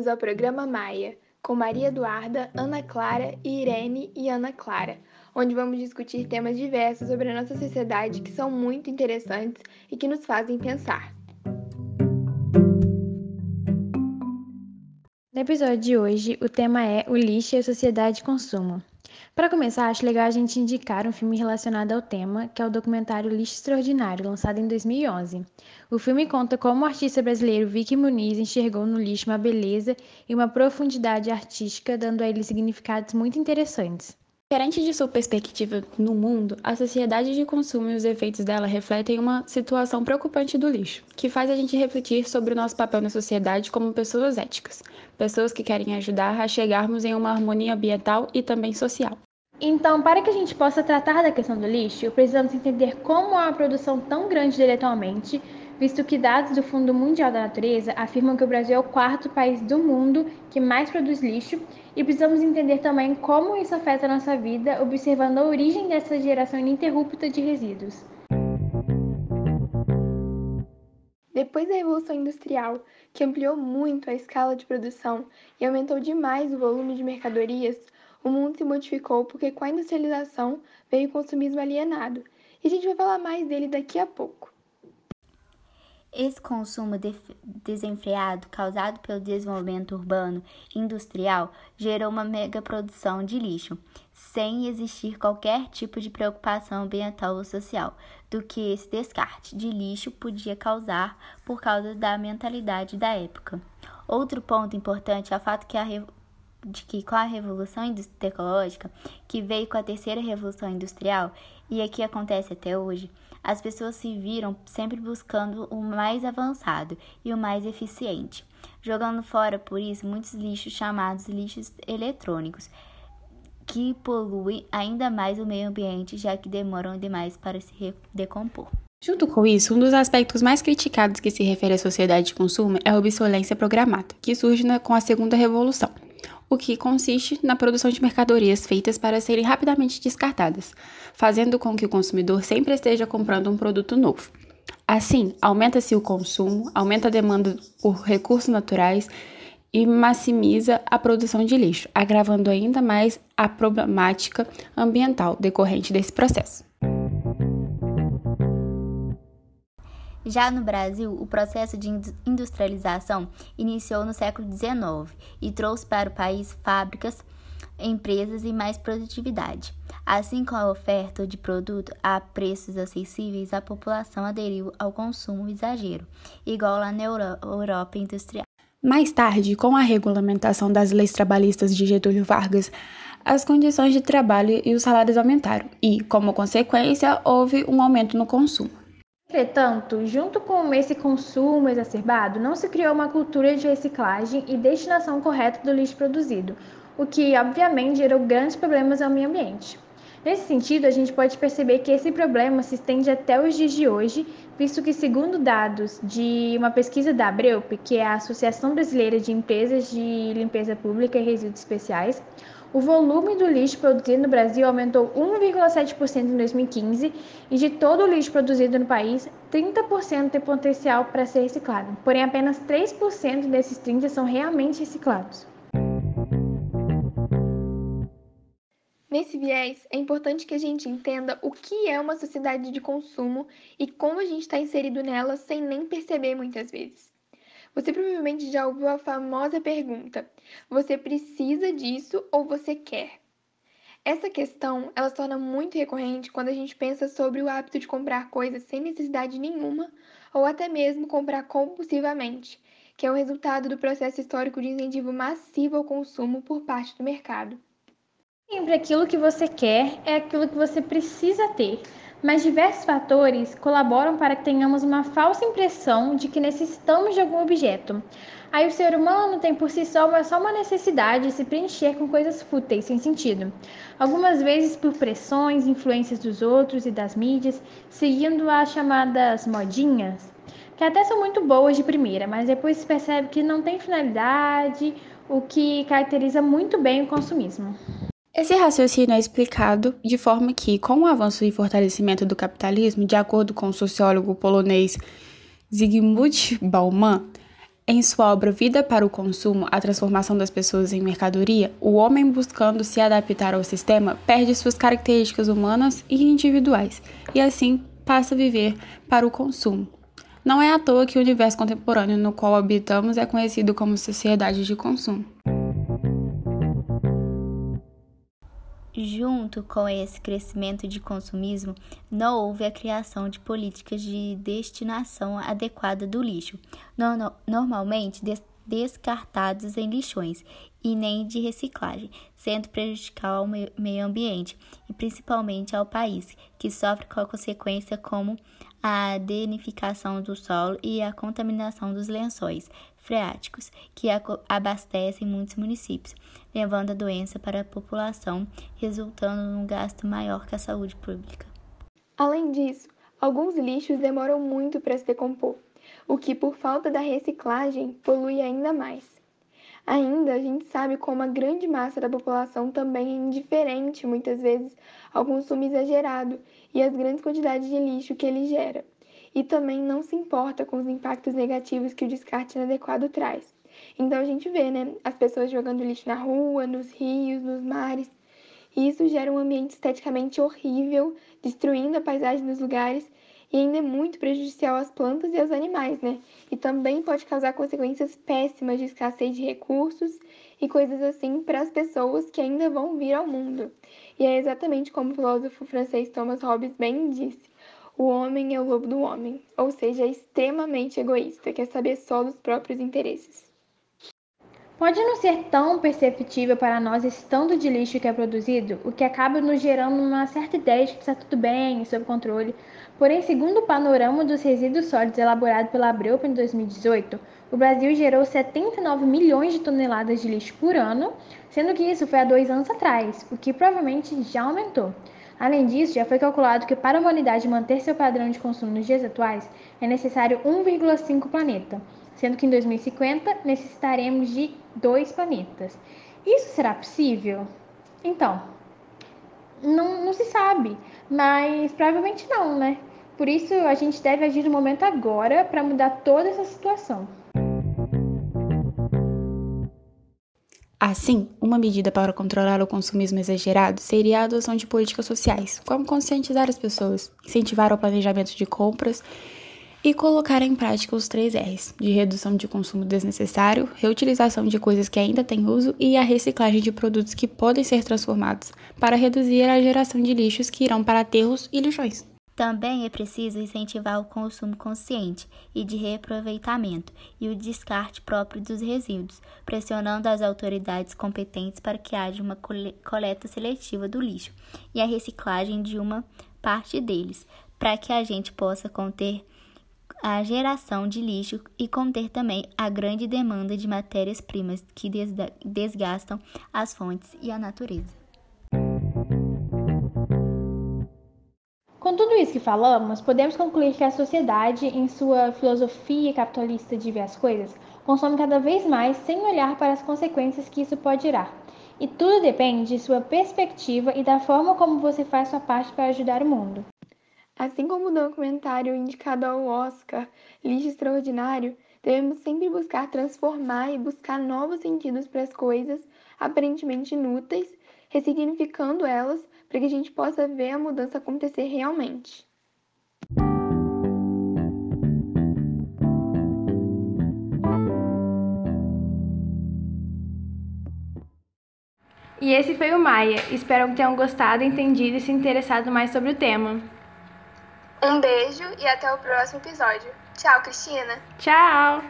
bem-vindos ao programa Maia, com Maria Eduarda, Ana Clara, Irene e Ana Clara, onde vamos discutir temas diversos sobre a nossa sociedade que são muito interessantes e que nos fazem pensar. No episódio de hoje, o tema é o lixo e a sociedade de consumo. Para começar, acho legal a gente indicar um filme relacionado ao tema, que é o documentário Lixo Extraordinário, lançado em 2011. O filme conta como o artista brasileiro Vicky Muniz enxergou no lixo uma beleza e uma profundidade artística, dando a ele significados muito interessantes. Diferente de sua perspectiva no mundo, a sociedade de consumo e os efeitos dela refletem uma situação preocupante do lixo, que faz a gente refletir sobre o nosso papel na sociedade como pessoas éticas, pessoas que querem ajudar a chegarmos em uma harmonia ambiental e também social. Então, para que a gente possa tratar da questão do lixo, precisamos entender como há uma produção tão grande dele atualmente, visto que dados do Fundo Mundial da Natureza afirmam que o Brasil é o quarto país do mundo que mais produz lixo, e precisamos entender também como isso afeta a nossa vida, observando a origem dessa geração ininterrupta de resíduos. Depois da Revolução Industrial, que ampliou muito a escala de produção e aumentou demais o volume de mercadorias, o mundo se modificou porque com a industrialização veio o consumismo alienado. E a gente vai falar mais dele daqui a pouco. Esse consumo desenfreado causado pelo desenvolvimento urbano industrial gerou uma megaprodução de lixo, sem existir qualquer tipo de preocupação ambiental ou social do que esse descarte de lixo podia causar por causa da mentalidade da época. Outro ponto importante é o fato que a de que com a revolução tecnológica, que veio com a terceira revolução industrial e é que acontece até hoje, as pessoas se viram sempre buscando o mais avançado e o mais eficiente, jogando fora por isso muitos lixos chamados lixos eletrônicos, que poluem ainda mais o meio ambiente, já que demoram demais para se decompor. Junto com isso, um dos aspectos mais criticados que se refere à sociedade de consumo é a obsolência programada, que surge com a segunda revolução o que consiste na produção de mercadorias feitas para serem rapidamente descartadas, fazendo com que o consumidor sempre esteja comprando um produto novo. Assim, aumenta-se o consumo, aumenta a demanda por recursos naturais e maximiza a produção de lixo, agravando ainda mais a problemática ambiental decorrente desse processo. Já no Brasil, o processo de industrialização iniciou no século XIX e trouxe para o país fábricas, empresas e mais produtividade. Assim, com a oferta de produto a preços acessíveis, a população aderiu ao consumo exagero, igual lá na Europa industrial. Mais tarde, com a regulamentação das leis trabalhistas de Getúlio Vargas, as condições de trabalho e os salários aumentaram e, como consequência, houve um aumento no consumo. Entretanto, junto com esse consumo exacerbado, não se criou uma cultura de reciclagem e destinação correta do lixo produzido, o que obviamente gerou grandes problemas ao meio ambiente. Nesse sentido, a gente pode perceber que esse problema se estende até os dias de hoje, visto que, segundo dados de uma pesquisa da Abreup, que é a Associação Brasileira de Empresas de Limpeza Pública e Resíduos Especiais, o volume do lixo produzido no Brasil aumentou 1,7% em 2015 e de todo o lixo produzido no país, 30% tem potencial para ser reciclado. Porém, apenas 3% desses 30 são realmente reciclados. Nesse viés, é importante que a gente entenda o que é uma sociedade de consumo e como a gente está inserido nela sem nem perceber muitas vezes. Você provavelmente já ouviu a famosa pergunta: você precisa disso ou você quer? Essa questão, ela se torna muito recorrente quando a gente pensa sobre o hábito de comprar coisas sem necessidade nenhuma ou até mesmo comprar compulsivamente, que é o resultado do processo histórico de incentivo massivo ao consumo por parte do mercado. Sempre aquilo que você quer é aquilo que você precisa ter mas diversos fatores colaboram para que tenhamos uma falsa impressão de que necessitamos de algum objeto. Aí o ser humano tem por si só uma, só uma necessidade de se preencher com coisas fúteis, sem sentido. Algumas vezes por pressões, influências dos outros e das mídias, seguindo as chamadas modinhas, que até são muito boas de primeira, mas depois se percebe que não tem finalidade, o que caracteriza muito bem o consumismo. Esse raciocínio é explicado de forma que, com o avanço e fortalecimento do capitalismo, de acordo com o sociólogo polonês Zygmunt Bauman, Em sua obra Vida para o Consumo, a transformação das pessoas em mercadoria, o homem buscando se adaptar ao sistema perde suas características humanas e individuais, e assim passa a viver para o consumo. Não é à toa que o universo contemporâneo no qual habitamos é conhecido como sociedade de consumo. Junto com esse crescimento de consumismo, não houve a criação de políticas de destinação adequada do lixo, normalmente descartados em lixões, e nem de reciclagem, sendo prejudicial ao meio ambiente e principalmente ao país, que sofre com a consequência como a denificação do solo e a contaminação dos lençóis freáticos, que abastecem muitos municípios, levando a doença para a população, resultando num gasto maior que a saúde pública. Além disso, alguns lixos demoram muito para se decompor, o que, por falta da reciclagem, polui ainda mais. Ainda, a gente sabe como a grande massa da população também é indiferente, muitas vezes, ao consumo exagerado e às grandes quantidades de lixo que ele gera. E também não se importa com os impactos negativos que o descarte inadequado traz. Então a gente vê, né, as pessoas jogando lixo na rua, nos rios, nos mares. E isso gera um ambiente esteticamente horrível, destruindo a paisagem dos lugares e ainda é muito prejudicial às plantas e aos animais, né? E também pode causar consequências péssimas de escassez de recursos e coisas assim para as pessoas que ainda vão vir ao mundo. E é exatamente como o filósofo francês Thomas Hobbes bem disse: o homem é o lobo do homem, ou seja, é extremamente egoísta, quer saber só dos próprios interesses. Pode não ser tão perceptível para nós esse tanto de lixo que é produzido, o que acaba nos gerando uma certa ideia de que está tudo bem, sob controle. Porém, segundo o panorama dos resíduos sólidos elaborado pela Abreupa em 2018, o Brasil gerou 79 milhões de toneladas de lixo por ano, sendo que isso foi há dois anos atrás, o que provavelmente já aumentou. Além disso, já foi calculado que para a humanidade manter seu padrão de consumo nos dias atuais é necessário 1,5 planeta sendo que em 2050 necessitaremos de dois planetas. Isso será possível? Então, não, não se sabe, mas provavelmente não, né? Por isso a gente deve agir no momento agora para mudar toda essa situação. Assim, uma medida para controlar o consumismo exagerado seria a adoção de políticas sociais, como conscientizar as pessoas, incentivar o planejamento de compras e colocar em prática os três R's, de redução de consumo desnecessário, reutilização de coisas que ainda têm uso e a reciclagem de produtos que podem ser transformados, para reduzir a geração de lixos que irão para aterros e lixões. Também é preciso incentivar o consumo consciente e de reaproveitamento e o descarte próprio dos resíduos, pressionando as autoridades competentes para que haja uma coleta seletiva do lixo e a reciclagem de uma parte deles, para que a gente possa conter a geração de lixo e conter também a grande demanda de matérias-primas que desgastam as fontes e a natureza. Com tudo isso que falamos, podemos concluir que a sociedade, em sua filosofia capitalista de ver as coisas, consome cada vez mais sem olhar para as consequências que isso pode gerar. E tudo depende de sua perspectiva e da forma como você faz sua parte para ajudar o mundo. Assim como o documentário indicado ao Oscar, Lixo Extraordinário, devemos sempre buscar transformar e buscar novos sentidos para as coisas aparentemente inúteis, ressignificando elas para que a gente possa ver a mudança acontecer realmente. E esse foi o Maia. Espero que tenham gostado, entendido e se interessado mais sobre o tema. Um beijo e até o próximo episódio. Tchau, Cristina. Tchau.